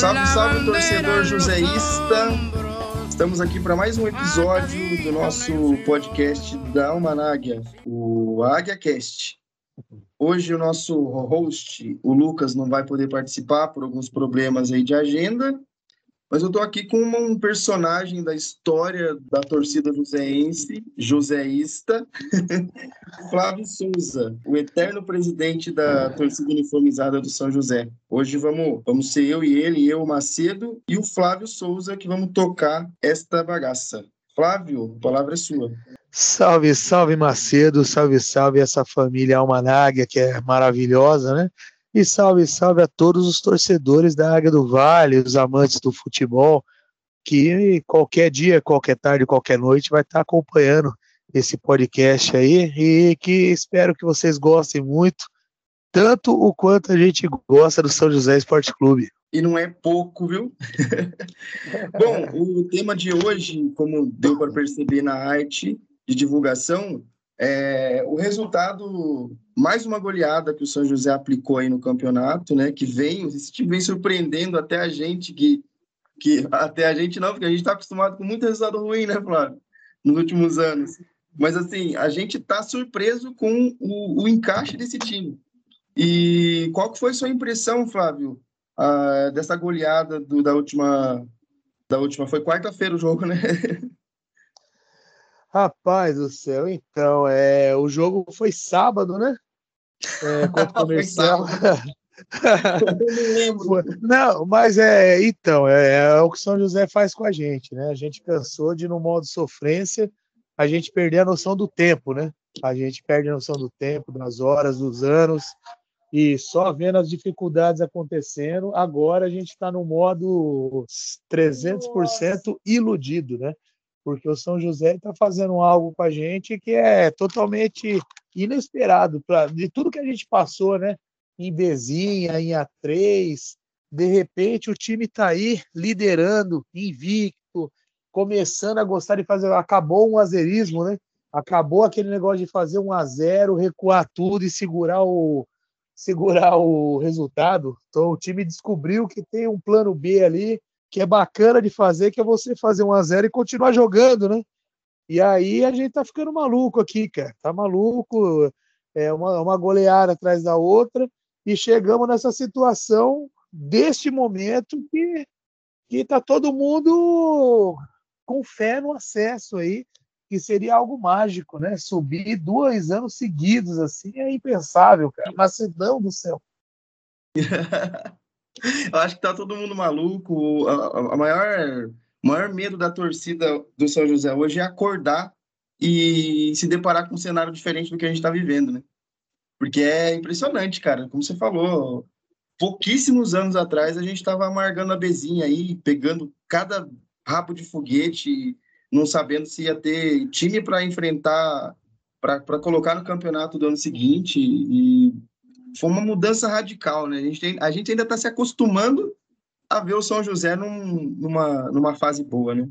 Salve, salve, torcedor joséista. Estamos aqui para mais um episódio do nosso podcast da Almanáguia, o Águia Cast. Hoje o nosso host, o Lucas, não vai poder participar por alguns problemas aí de agenda, mas eu estou aqui com um personagem da história da torcida joseense, joséísta, Flávio Souza, o eterno presidente da torcida uniformizada do São José. Hoje vamos, vamos ser eu e ele, eu, Macedo, e o Flávio Souza, que vamos tocar esta bagaça. Flávio, a palavra é sua. Salve, salve Macedo, salve, salve essa família Almanáguia, que é maravilhosa, né? E salve, salve a todos os torcedores da Águia do Vale, os amantes do futebol, que qualquer dia, qualquer tarde, qualquer noite vai estar acompanhando esse podcast aí e que espero que vocês gostem muito, tanto o quanto a gente gosta do São José Esporte Clube. E não é pouco, viu? Bom, o tema de hoje, como deu para perceber na arte de divulgação, é, o resultado, mais uma goleada que o São José aplicou aí no campeonato, né? Que vem, vem surpreendendo até a gente, que, que até a gente não, porque a gente está acostumado com muito resultado ruim, né, Flávio? Nos últimos anos. Mas assim, a gente está surpreso com o, o, encaixe desse time. E qual que foi sua impressão, Flávio, dessa goleada do, da última da última? Foi quarta-feira o jogo, né? Rapaz do céu, então, é, o jogo foi sábado, né? É, contra o comercial. não lembro. Não, mas é, então, é, é, o que São José faz com a gente, né? A gente cansou de, no modo sofrência, a gente perder a noção do tempo, né? A gente perde a noção do tempo, das horas, dos anos, e só vendo as dificuldades acontecendo, agora a gente está no modo 300% iludido, né? Porque o São José está fazendo algo com a gente que é totalmente inesperado pra, de tudo que a gente passou, né? Em Bezinha, em A3, de repente o time está aí liderando, invicto, começando a gostar de fazer. Acabou um azerismo, né? Acabou aquele negócio de fazer um a zero, recuar tudo e segurar o segurar o resultado. Então o time descobriu que tem um plano B ali que é bacana de fazer, que é você fazer um a zero e continuar jogando, né? E aí a gente tá ficando maluco aqui, cara. Tá maluco, é uma, uma goleada atrás da outra, e chegamos nessa situação deste momento que, que tá todo mundo com fé no acesso aí, que seria algo mágico, né? Subir dois anos seguidos assim é impensável, cara. Macedão do céu. Eu acho que tá todo mundo maluco. A, a maior, maior medo da torcida do São José hoje é acordar e se deparar com um cenário diferente do que a gente está vivendo, né? Porque é impressionante, cara. Como você falou, pouquíssimos anos atrás a gente estava amargando a bezinha aí, pegando cada rabo de foguete, não sabendo se ia ter time para enfrentar, para colocar no campeonato do ano seguinte. E foi uma mudança radical, né? A gente, tem, a gente ainda está se acostumando a ver o São José num, numa, numa fase boa, né?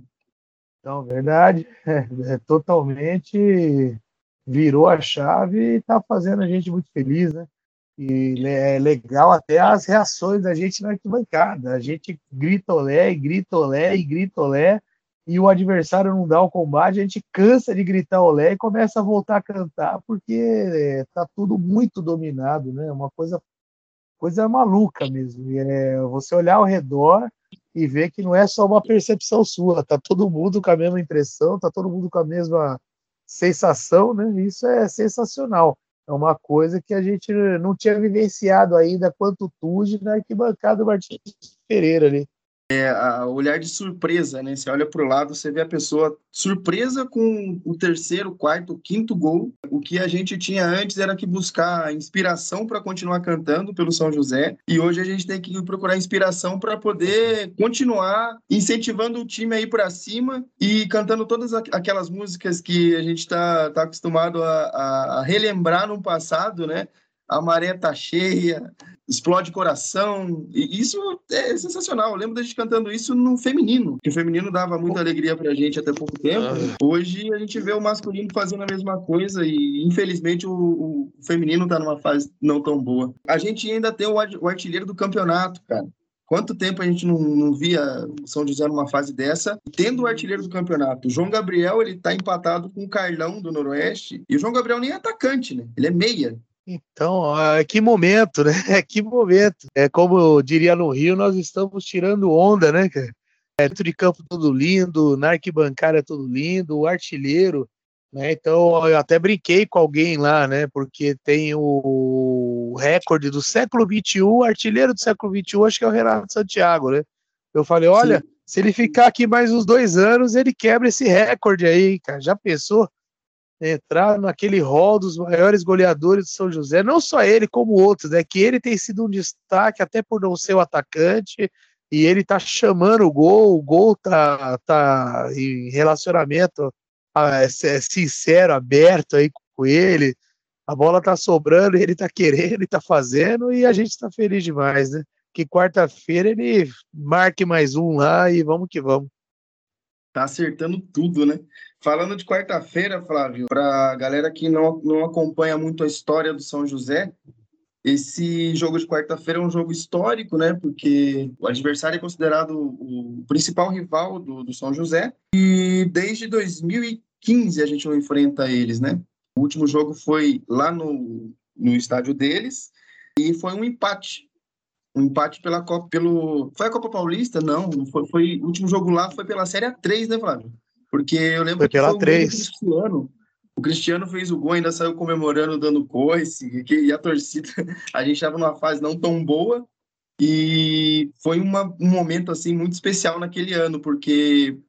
Então, verdade, é, é totalmente virou a chave e está fazendo a gente muito feliz, né? E é legal até as reações da gente na arquibancada. A gente grita olé, e grita olé, e grita olé, e o adversário não dá o combate, a gente cansa de gritar olé e começa a voltar a cantar, porque é, tudo muito dominado, né? Uma coisa, coisa maluca mesmo. É você olhar ao redor e ver que não é só uma percepção sua, tá todo mundo com a mesma impressão, tá todo mundo com a mesma sensação, né? Isso é sensacional. É uma coisa que a gente não tinha vivenciado ainda quanto Tude na arquibancada do Martins Pereira ali é, olhar de surpresa, né? Você olha para o lado, você vê a pessoa surpresa com o terceiro, quarto, quinto gol. O que a gente tinha antes era que buscar inspiração para continuar cantando pelo São José, e hoje a gente tem que procurar inspiração para poder continuar incentivando o time aí para cima e cantando todas aquelas músicas que a gente está tá acostumado a, a relembrar no passado, né? A maré tá cheia, explode coração. E isso é sensacional. Eu lembro da gente cantando isso no feminino, que o feminino dava muita alegria pra gente até pouco tempo. Ah. Hoje a gente vê o masculino fazendo a mesma coisa e infelizmente o, o feminino tá numa fase não tão boa. A gente ainda tem o artilheiro do campeonato, cara. Quanto tempo a gente não, não via o São José numa fase dessa? Tendo o artilheiro do campeonato, o João Gabriel, ele tá empatado com o Carlão do Noroeste. E o João Gabriel nem é atacante, né? Ele é meia. Então, que momento, né? Que momento. É como eu diria no Rio, nós estamos tirando onda, né, É, dentro de campo tudo lindo, na arquibancada tudo lindo, o artilheiro, né? Então, eu até brinquei com alguém lá, né? Porque tem o recorde do século XXI, artilheiro do século XXI, acho que é o Renato Santiago, né? Eu falei, olha, Sim. se ele ficar aqui mais uns dois anos, ele quebra esse recorde aí, cara. Já pensou? Entrar naquele rol dos maiores goleadores do São José, não só ele, como outros, né? Que ele tem sido um destaque até por não ser o atacante, e ele tá chamando o gol, o gol tá, tá em relacionamento ah, é, é sincero, aberto aí com ele, a bola tá sobrando, ele tá querendo, ele tá fazendo, e a gente tá feliz demais, né? Que quarta-feira ele marque mais um lá e vamos que vamos. Tá acertando tudo, né? Falando de quarta-feira, Flávio, para galera que não, não acompanha muito a história do São José, esse jogo de quarta-feira é um jogo histórico, né? Porque o adversário é considerado o principal rival do, do São José e desde 2015 a gente não enfrenta eles, né? O último jogo foi lá no, no estádio deles e foi um empate. Um empate pela Copa, pelo. Foi a Copa Paulista? Não, foi, foi o último jogo lá foi pela Série A3, né, Flávio? Porque eu lembro foi que foi o Cristiano. O Cristiano fez o gol, ainda saiu comemorando, dando coice, que, e a torcida, a gente estava numa fase não tão boa, e foi uma, um momento assim muito especial naquele ano, porque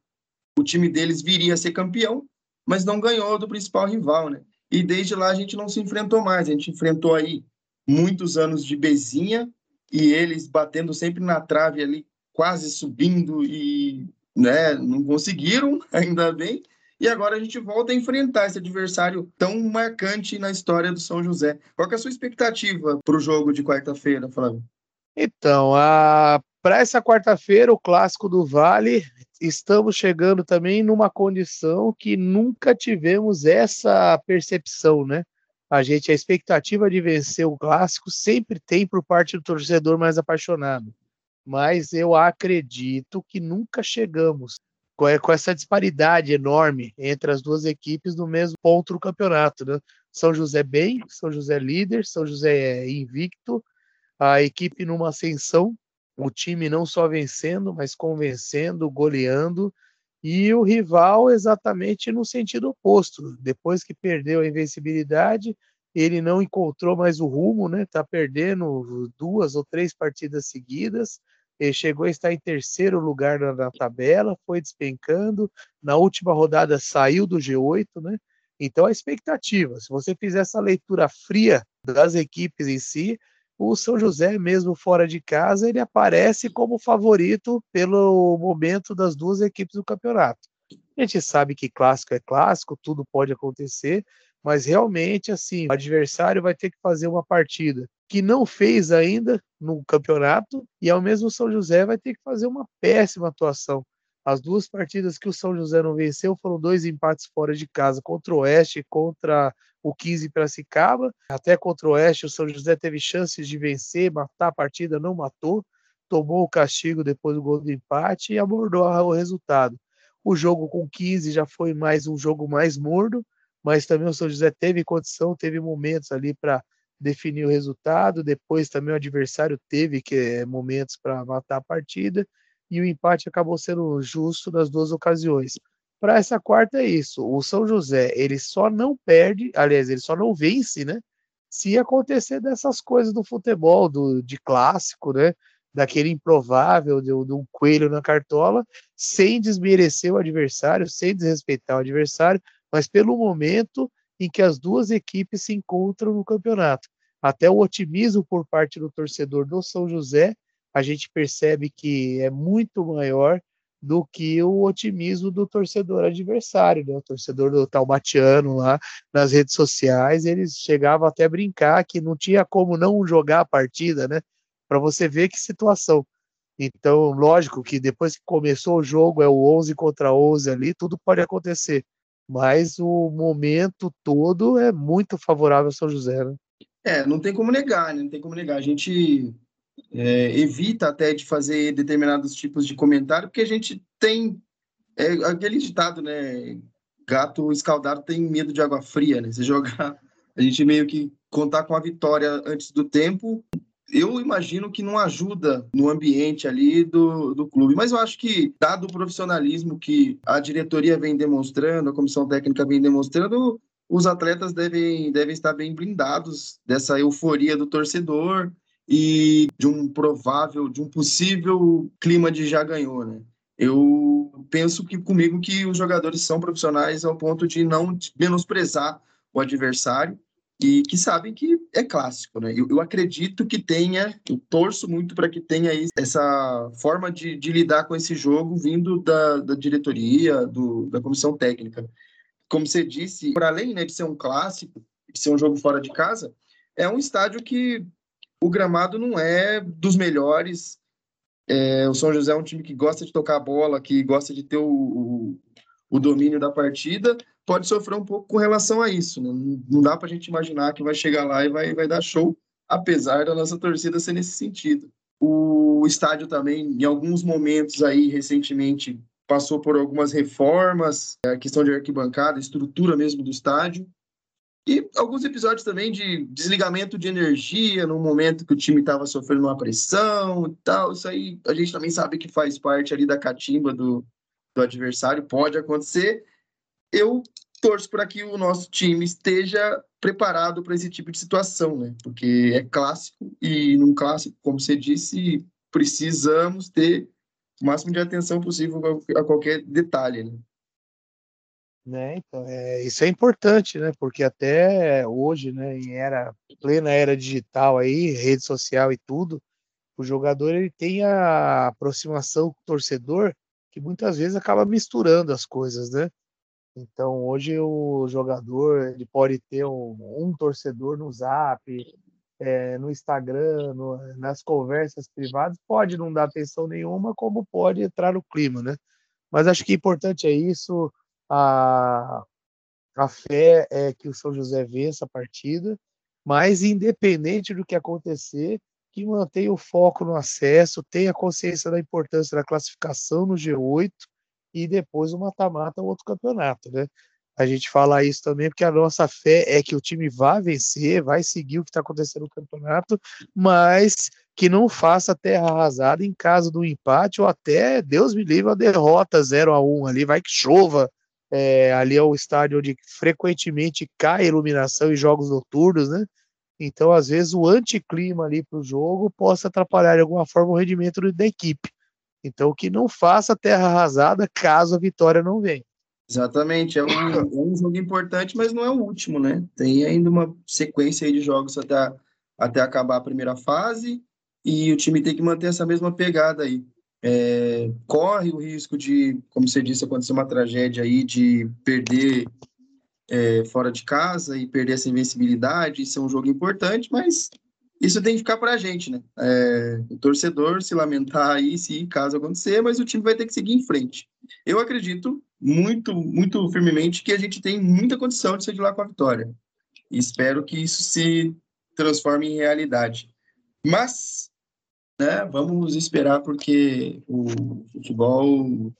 o time deles viria a ser campeão, mas não ganhou do principal rival, né? E desde lá a gente não se enfrentou mais, a gente enfrentou aí muitos anos de bezinha e eles batendo sempre na trave ali, quase subindo e né? Não conseguiram, ainda bem. E agora a gente volta a enfrentar esse adversário tão marcante na história do São José. Qual é a sua expectativa para o jogo de quarta-feira, Flávio? Então, a... para essa quarta-feira, o clássico do Vale, estamos chegando também numa condição que nunca tivemos essa percepção, né? A gente, a expectativa de vencer o clássico sempre tem por parte do torcedor mais apaixonado mas eu acredito que nunca chegamos com essa disparidade enorme entre as duas equipes no mesmo ponto do campeonato. Né? São José bem, São José líder, São José invicto, a equipe numa ascensão, o time não só vencendo, mas convencendo, goleando, e o rival exatamente no sentido oposto. Depois que perdeu a invencibilidade, ele não encontrou mais o rumo, né? Tá perdendo duas ou três partidas seguidas ele chegou a estar em terceiro lugar na, na, tabela, foi despencando. Na última rodada saiu do G8, né? Então a expectativa, se você fizer essa leitura fria das equipes em si, o São José, mesmo fora de casa, ele aparece como favorito pelo momento das duas equipes do campeonato. A gente sabe que clássico é clássico, tudo pode acontecer, mas realmente, assim, o adversário vai ter que fazer uma partida que não fez ainda no campeonato, e ao mesmo São José vai ter que fazer uma péssima atuação. As duas partidas que o São José não venceu foram dois empates fora de casa, contra o Oeste e contra o 15 Piracicaba. Até contra o Oeste, o São José teve chances de vencer, matar a partida, não matou, tomou o castigo depois do gol do empate e abordou o resultado. O jogo com 15 já foi mais um jogo mais morno, mas também o São José teve condição, teve momentos ali para definir o resultado. Depois também o adversário teve que, eh, momentos para matar a partida e o empate acabou sendo justo nas duas ocasiões. Para essa quarta é isso. O São José ele só não perde, aliás, ele só não vence, né? Se acontecer dessas coisas do futebol, do, de clássico, né? Daquele improvável, de, de um coelho na cartola, sem desmerecer o adversário, sem desrespeitar o adversário, mas pelo momento em que as duas equipes se encontram no campeonato. Até o otimismo por parte do torcedor do São José, a gente percebe que é muito maior do que o otimismo do torcedor adversário, né? O torcedor do Taubatiano lá nas redes sociais, eles chegavam até a brincar que não tinha como não jogar a partida, né? Para você ver que situação. Então, lógico que depois que começou o jogo, é o 11 contra 11 ali, tudo pode acontecer. Mas o momento todo é muito favorável ao São José, né? É, não tem como negar, né? Não tem como negar. A gente é, evita até de fazer determinados tipos de comentário, porque a gente tem é, aquele ditado, né? Gato escaldado tem medo de água fria, né? Você jogar, a gente meio que contar com a vitória antes do tempo, eu imagino que não ajuda no ambiente ali do, do clube. Mas eu acho que, dado o profissionalismo que a diretoria vem demonstrando, a comissão técnica vem demonstrando, os atletas devem, devem estar bem blindados dessa euforia do torcedor e de um provável, de um possível clima de já ganhou, né? Eu penso que comigo que os jogadores são profissionais ao ponto de não menosprezar o adversário e que sabem que é clássico, né? Eu, eu acredito que tenha, eu torço muito para que tenha essa forma de, de, lidar com esse jogo vindo da, da diretoria, do, da comissão técnica. Como você disse, para além né, de ser um clássico, de ser um jogo fora de casa, é um estádio que o gramado não é dos melhores. É, o São José é um time que gosta de tocar a bola, que gosta de ter o, o, o domínio da partida, pode sofrer um pouco com relação a isso. Né? Não dá para a gente imaginar que vai chegar lá e vai, vai dar show, apesar da nossa torcida ser nesse sentido. O estádio também, em alguns momentos aí, recentemente, passou por algumas reformas, a questão de arquibancada, estrutura mesmo do estádio. E alguns episódios também de desligamento de energia no momento que o time estava sofrendo uma pressão e tal. Isso aí a gente também sabe que faz parte ali da catimba do, do adversário, pode acontecer. Eu torço para que o nosso time esteja preparado para esse tipo de situação, né? Porque é clássico e num clássico, como você disse, precisamos ter o máximo de atenção possível a qualquer detalhe, né? Né, então, é, isso é importante, né? Porque até hoje, né, em era plena era digital aí, rede social e tudo, o jogador ele tem a aproximação com o torcedor que muitas vezes acaba misturando as coisas, né? Então, hoje o jogador ele pode ter um, um torcedor no Zap, é, no Instagram, no, nas conversas privadas, pode não dar atenção nenhuma, como pode entrar no clima, né? Mas acho que importante é isso, a, a fé é que o São José vença a partida, mas independente do que acontecer, que mantenha o foco no acesso, tenha consciência da importância da classificação no G8 e depois o mata-mata outro campeonato, né? A gente fala isso também porque a nossa fé é que o time vai vencer, vai seguir o que está acontecendo no campeonato, mas que não faça terra arrasada em caso do empate ou até, Deus me livre, a derrota 0 a 1 ali, vai que chova. É, ali é o estádio onde frequentemente cai iluminação em jogos noturnos, né? Então, às vezes, o anticlima ali para o jogo possa atrapalhar de alguma forma o rendimento da equipe. Então, que não faça terra arrasada caso a vitória não venha. Exatamente, é um, é um jogo importante, mas não é o último, né? Tem ainda uma sequência de jogos até, até acabar a primeira fase e o time tem que manter essa mesma pegada aí. É, corre o risco de, como você disse, acontecer uma tragédia aí de perder é, fora de casa e perder essa invencibilidade. Isso é um jogo importante, mas isso tem que ficar para a gente, né? É, o torcedor se lamentar aí se caso acontecer, mas o time vai ter que seguir em frente. Eu acredito muito, muito firmemente que a gente tem muita condição de sair de lá com a vitória. Espero que isso se transforme em realidade. Mas, né, vamos esperar porque o futebol.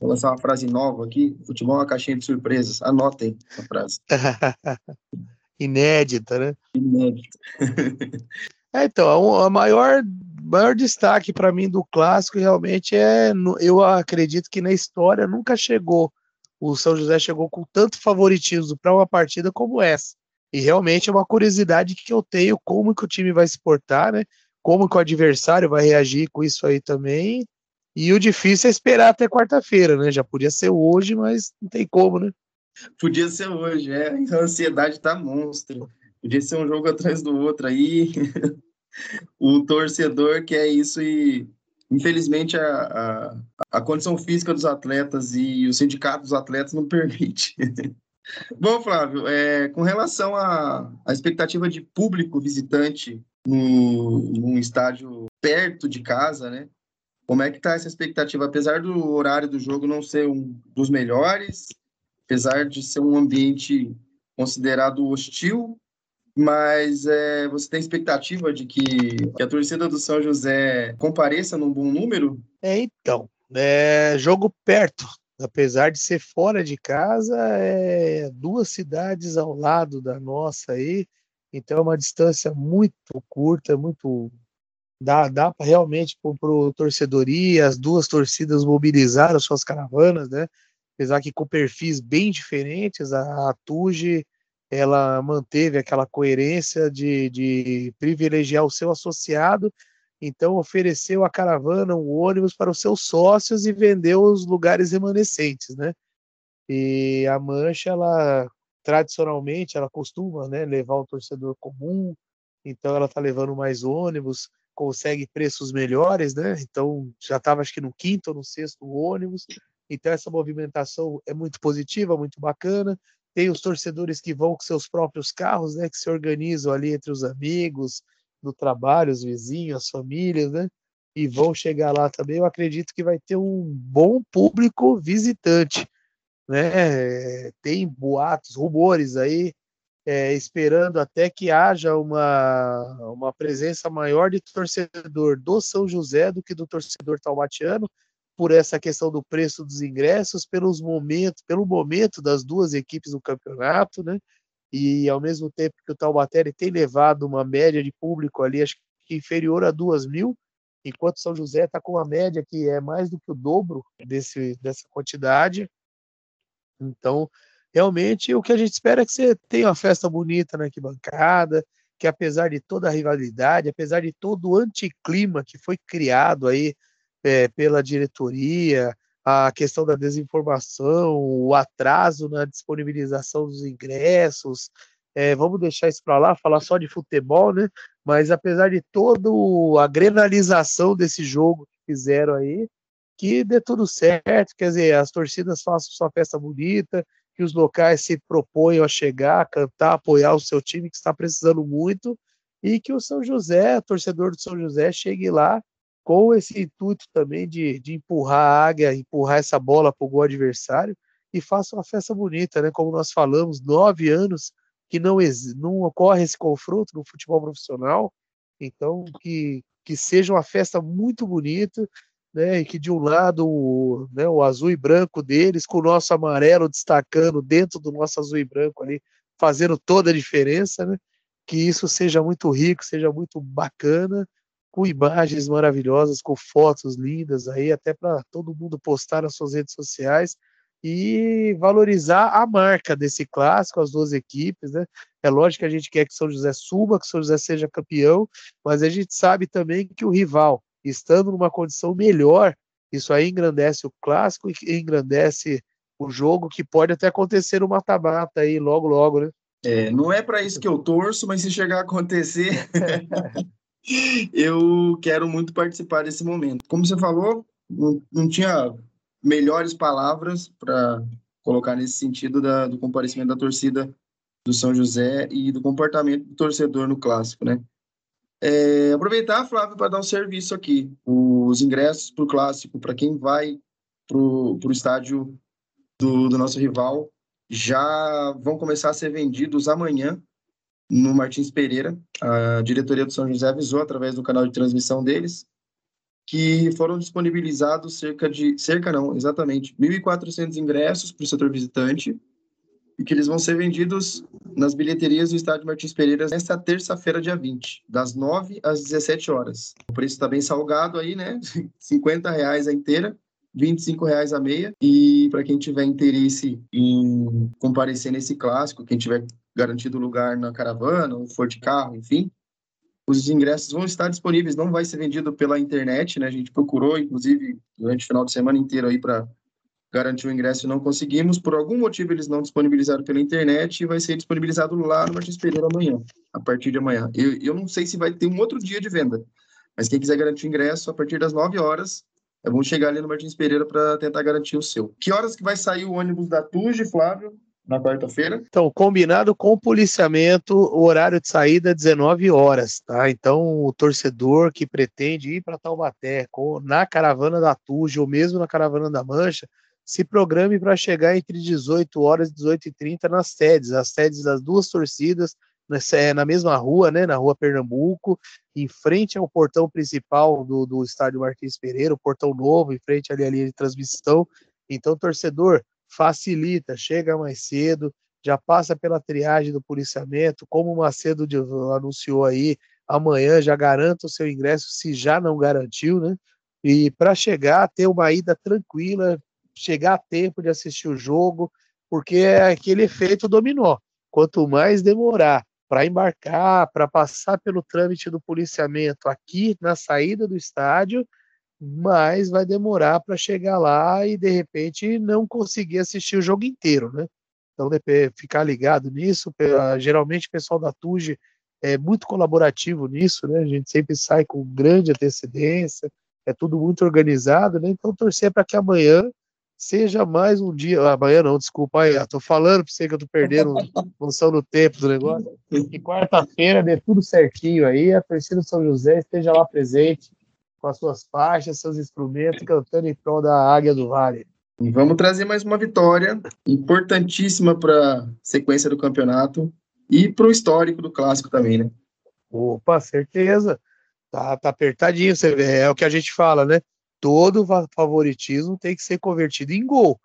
Vou lançar uma frase nova aqui: futebol é uma caixinha de surpresas. Anotem a frase. Inédita, né? Inédita. é, então, a maior, maior destaque para mim do clássico realmente é, eu acredito que na história nunca chegou, o São José chegou com tanto favoritismo para uma partida como essa. E realmente é uma curiosidade que eu tenho como que o time vai se portar, né? Como que o adversário vai reagir com isso aí também. E o difícil é esperar até quarta-feira, né? Já podia ser hoje, mas não tem como, né? Podia ser hoje, é. A ansiedade tá monstro. Podia ser um jogo atrás do outro aí. o torcedor quer isso e infelizmente, a, a, a, condição física dos atletas e o sindicato dos atletas não permite. Bom, Flávio, é, com relação à expectativa de público visitante no, num estádio perto de casa, né? Como é que está essa expectativa? Apesar do horário do jogo não ser um dos melhores, apesar de ser um ambiente considerado hostil, mas é, você tem expectativa de que, que, a torcida do São José compareça num bom número? É, então, é, jogo perto, apesar de ser fora de casa, é duas cidades ao lado da nossa aí, então é uma distância muito curta, muito dá, dá para realmente para o torcedor as duas torcidas mobilizaram suas caravanas, né? Apesar que com perfis bem diferentes, a, a Tuge ela manteve aquela coerência de, de privilegiar o seu associado, então ofereceu a caravana, o ônibus para os seus sócios e vendeu os lugares remanescentes, né? E a Mancha, ela tradicionalmente, ela costuma né, levar o torcedor comum, então ela está levando mais ônibus, consegue preços melhores, né? Então já estava acho que no quinto ou no sexto ônibus. Então essa movimentação é muito positiva, muito bacana. Tem os torcedores que vão com seus próprios carros, né? Que se organizam ali entre os amigos do trabalho, os vizinhos, as famílias, né? E vão chegar lá também. Eu acredito que vai ter um bom público visitante, né? Tem boatos, rumores aí é, esperando até que haja uma, uma presença maior de torcedor do São José do que do torcedor taubatiano, por essa questão do preço dos ingressos, pelos momentos, pelo momento das duas equipes no campeonato, né? E ao mesmo tempo que o Taubaté tem levado uma média de público ali, acho que inferior a duas mil, enquanto São José está com uma média que é mais do que o dobro desse, dessa quantidade. Então, realmente o que a gente espera é que você tenha uma festa bonita na arquibancada, que apesar de toda a rivalidade, apesar de todo o anticlima que foi criado aí é, pela diretoria, a questão da desinformação, o atraso na disponibilização dos ingressos, é, vamos deixar isso para lá, falar só de futebol, né? Mas apesar de toda a grenalização desse jogo que fizeram aí, que dê tudo certo, quer dizer, as torcidas façam sua festa bonita, que os locais se proponham a chegar, cantar, apoiar o seu time que está precisando muito e que o São José, torcedor do São José, chegue lá com esse intuito também de, de empurrar a águia, empurrar essa bola para o gol adversário e faça uma festa bonita, né? Como nós falamos, nove anos que não, não ocorre esse confronto no futebol profissional, então que, que seja uma festa muito bonita, né, e que de um lado o, né, o azul e branco deles, com o nosso amarelo destacando dentro do nosso azul e branco ali, fazendo toda a diferença, né, que isso seja muito rico, seja muito bacana, com imagens maravilhosas, com fotos lindas aí, até para todo mundo postar nas suas redes sociais e valorizar a marca desse clássico, as duas equipes, né? É lógico que a gente quer que São José suba, que São José seja campeão, mas a gente sabe também que o rival, estando numa condição melhor, isso aí engrandece o clássico e engrandece o jogo, que pode até acontecer no mata-mata aí logo, logo, né? É, não é para isso que eu torço, mas se chegar a acontecer, eu quero muito participar desse momento. Como você falou, não, não tinha melhores palavras para colocar nesse sentido da, do comparecimento da torcida do São José e do comportamento do torcedor no clássico, né? É, aproveitar, Flávio, para dar um serviço aqui. Os ingressos para o clássico, para quem vai para o estádio do, do nosso rival, já vão começar a ser vendidos amanhã no Martins Pereira. A diretoria do São José avisou através do canal de transmissão deles que foram disponibilizados cerca de cerca não, exatamente 1.400 ingressos para o setor visitante e que eles vão ser vendidos nas bilheterias do Estádio Martins Pereira nesta terça-feira, dia 20, das 9 às 17 horas. O preço está bem salgado aí, né? 50 reais a inteira, 25 reais a meia. E para quem tiver interesse em comparecer nesse clássico, quem tiver garantido lugar na caravana, ou for de carro, enfim, os ingressos vão estar disponíveis, não vai ser vendido pela internet, né? A gente procurou, inclusive, durante o final de semana inteiro aí para garantir o ingresso e não conseguimos. Por algum motivo, eles não disponibilizaram pela internet e vai ser disponibilizado lá no Martins Pereira amanhã, a partir de amanhã. Eu, eu não sei se vai ter um outro dia de venda, Mas quem quiser garantir o ingresso, a partir das 9 horas, é bom chegar ali no Martins Pereira para tentar garantir o seu. Que horas que vai sair o ônibus da Tuge, Flávio? Na quarta-feira? Então, combinado com o policiamento, o horário de saída é 19 horas, tá? Então, o torcedor que pretende ir para Taubaté na caravana da Tuge ou mesmo na caravana da Mancha, se programe para chegar entre 18 horas e 18 e 30 nas sedes, as sedes das duas torcidas, é, na mesma rua, né, na rua Pernambuco, em frente ao portão principal do, do estádio Martins Pereira, o portão novo, em frente ali, ali de transmissão. Então, torcedor, facilita, chega mais cedo, já passa pela triagem do policiamento, como o Macedo anunciou aí, amanhã já garanta o seu ingresso, se já não garantiu, né? E para chegar, ter uma ida tranquila, chegar a tempo de assistir o jogo, porque é aquele efeito dominó. Quanto mais demorar para embarcar, para passar pelo trâmite do policiamento aqui na saída do estádio, mais vai demorar para chegar lá e de repente não conseguir assistir o jogo inteiro, né? Então, ficar ligado nisso. Geralmente, o pessoal da TUG é muito colaborativo nisso, né? A gente sempre sai com grande antecedência, é tudo muito organizado, né? Então, torcer para que amanhã seja mais um dia. Ah, amanhã não, desculpa aí, estou falando para você que eu estou perdendo noção do tempo do negócio. Que quarta-feira dê tudo certinho aí, a torcida São José esteja lá presente com as suas faixas, seus instrumentos, cantando em prol da Águia do Vale. E vamos trazer mais uma vitória importantíssima para a sequência do campeonato e para o histórico do clássico também, né? Opa, certeza. Tá, tá apertadinho, você vê, é o que a gente fala, né? Todo favoritismo tem que ser convertido em gol.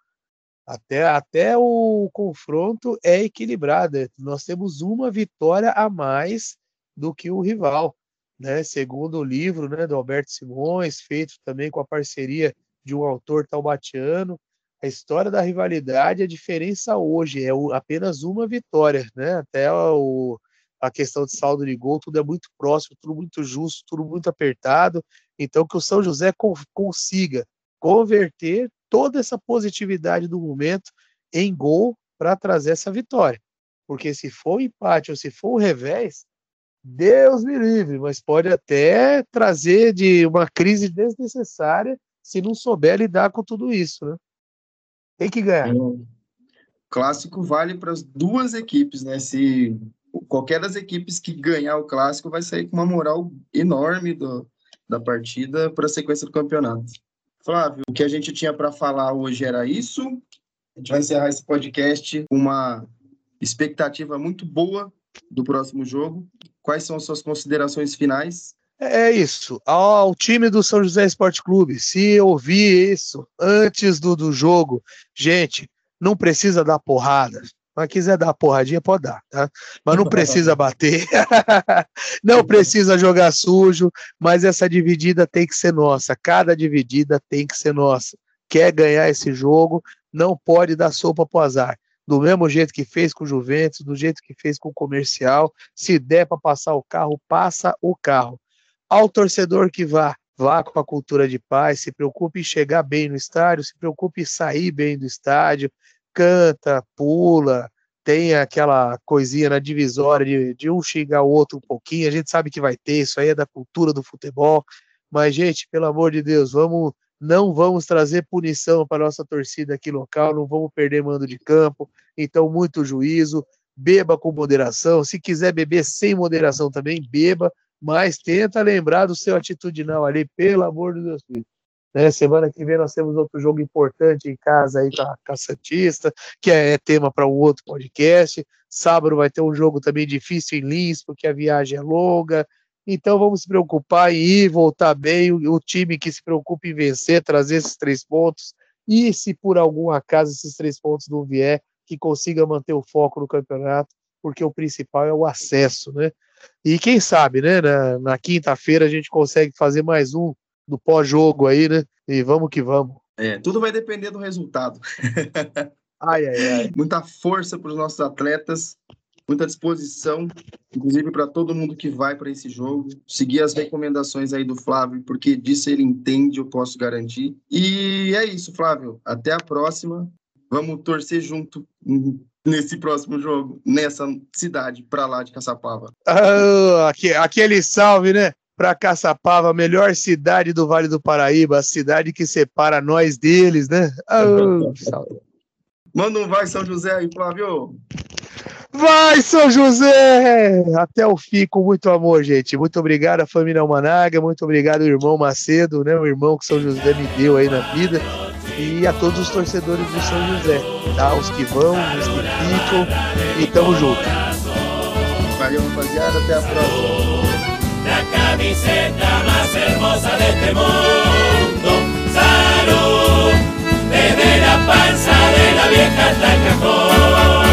Até, até o confronto é equilibrado. É, nós temos uma vitória a mais do que o rival. Né? Segundo o livro né, do Alberto Simões, feito também com a parceria de um autor taubatiano, a história da rivalidade, a diferença hoje é apenas uma vitória. Né? Até o, a questão de saldo de gol, tudo é muito próximo, tudo muito justo, tudo muito apertado. Então, que o São José consiga converter toda essa positividade do momento em gol para trazer essa vitória. Porque se for um empate ou se for um revés, Deus me livre, mas pode até trazer de uma crise desnecessária se não souber lidar com tudo isso, né? Tem que ganhar. O clássico vale para as duas equipes, né? Se qualquer das equipes que ganhar o clássico vai sair com uma moral enorme do, da partida para a sequência do campeonato. Flávio, o que a gente tinha para falar hoje era isso. A gente vai encerrar esse podcast com uma expectativa muito boa do próximo jogo. Quais são as suas considerações finais? É isso. Ao time do São José Esporte Clube, se ouvir isso antes do, do jogo, gente, não precisa dar porrada. Mas quiser dar porradinha, pode dar, tá? Mas não precisa bater, não precisa jogar sujo, mas essa dividida tem que ser nossa. Cada dividida tem que ser nossa. Quer ganhar esse jogo, não pode dar sopa pro azar. Do mesmo jeito que fez com o Juventus, do jeito que fez com o comercial, se der para passar o carro, passa o carro. Ao torcedor que vá, vá com a cultura de paz, se preocupe em chegar bem no estádio, se preocupe em sair bem do estádio, canta, pula, tem aquela coisinha na divisória de, de um xingar o outro um pouquinho, a gente sabe que vai ter, isso aí é da cultura do futebol, mas, gente, pelo amor de Deus, vamos, não vamos trazer punição para nossa torcida aqui local, não vamos perder mando de campo, então muito juízo, beba com moderação, se quiser beber sem moderação também, beba, mas tenta lembrar do seu atitudinal ali, pelo amor de Deus. Né? Semana que vem nós temos outro jogo importante em casa aí com a, com a Santista, que é, é tema para um outro podcast. Sábado vai ter um jogo também difícil em Lins, porque a viagem é longa. Então vamos se preocupar em ir, voltar bem. O, o time que se preocupa em vencer, trazer esses três pontos. E se por algum acaso esses três pontos não vier, que consiga manter o foco no campeonato, porque o principal é o acesso, né? E quem sabe, né? Na, na quinta-feira a gente consegue fazer mais um do pós-jogo aí, né? E vamos que vamos. É, tudo vai depender do resultado. ai, ai, ai. Muita força para os nossos atletas, muita disposição, inclusive para todo mundo que vai para esse jogo. Seguir as recomendações aí do Flávio, porque disso ele entende, eu posso garantir. E é isso, Flávio. Até a próxima. Vamos torcer junto nesse próximo jogo, nessa cidade para lá de Caçapava. Ah, aquele salve, né? Para Caçapava, melhor cidade do Vale do Paraíba, a cidade que separa nós deles, né? Oh, Manda um vai, São José aí, Flávio. Vai, São José! Até o fim, com muito amor, gente. Muito obrigado à família Almanaga, muito obrigado ao irmão Macedo, né? O irmão que São José me deu aí na vida. E a todos os torcedores do São José, tá? Os que vão, os que ficam. E tamo junto. Valeu, rapaziada. Até a próxima. la camiseta más hermosa de este mundo. Salud, desde la panza de la vieja hasta el cajón.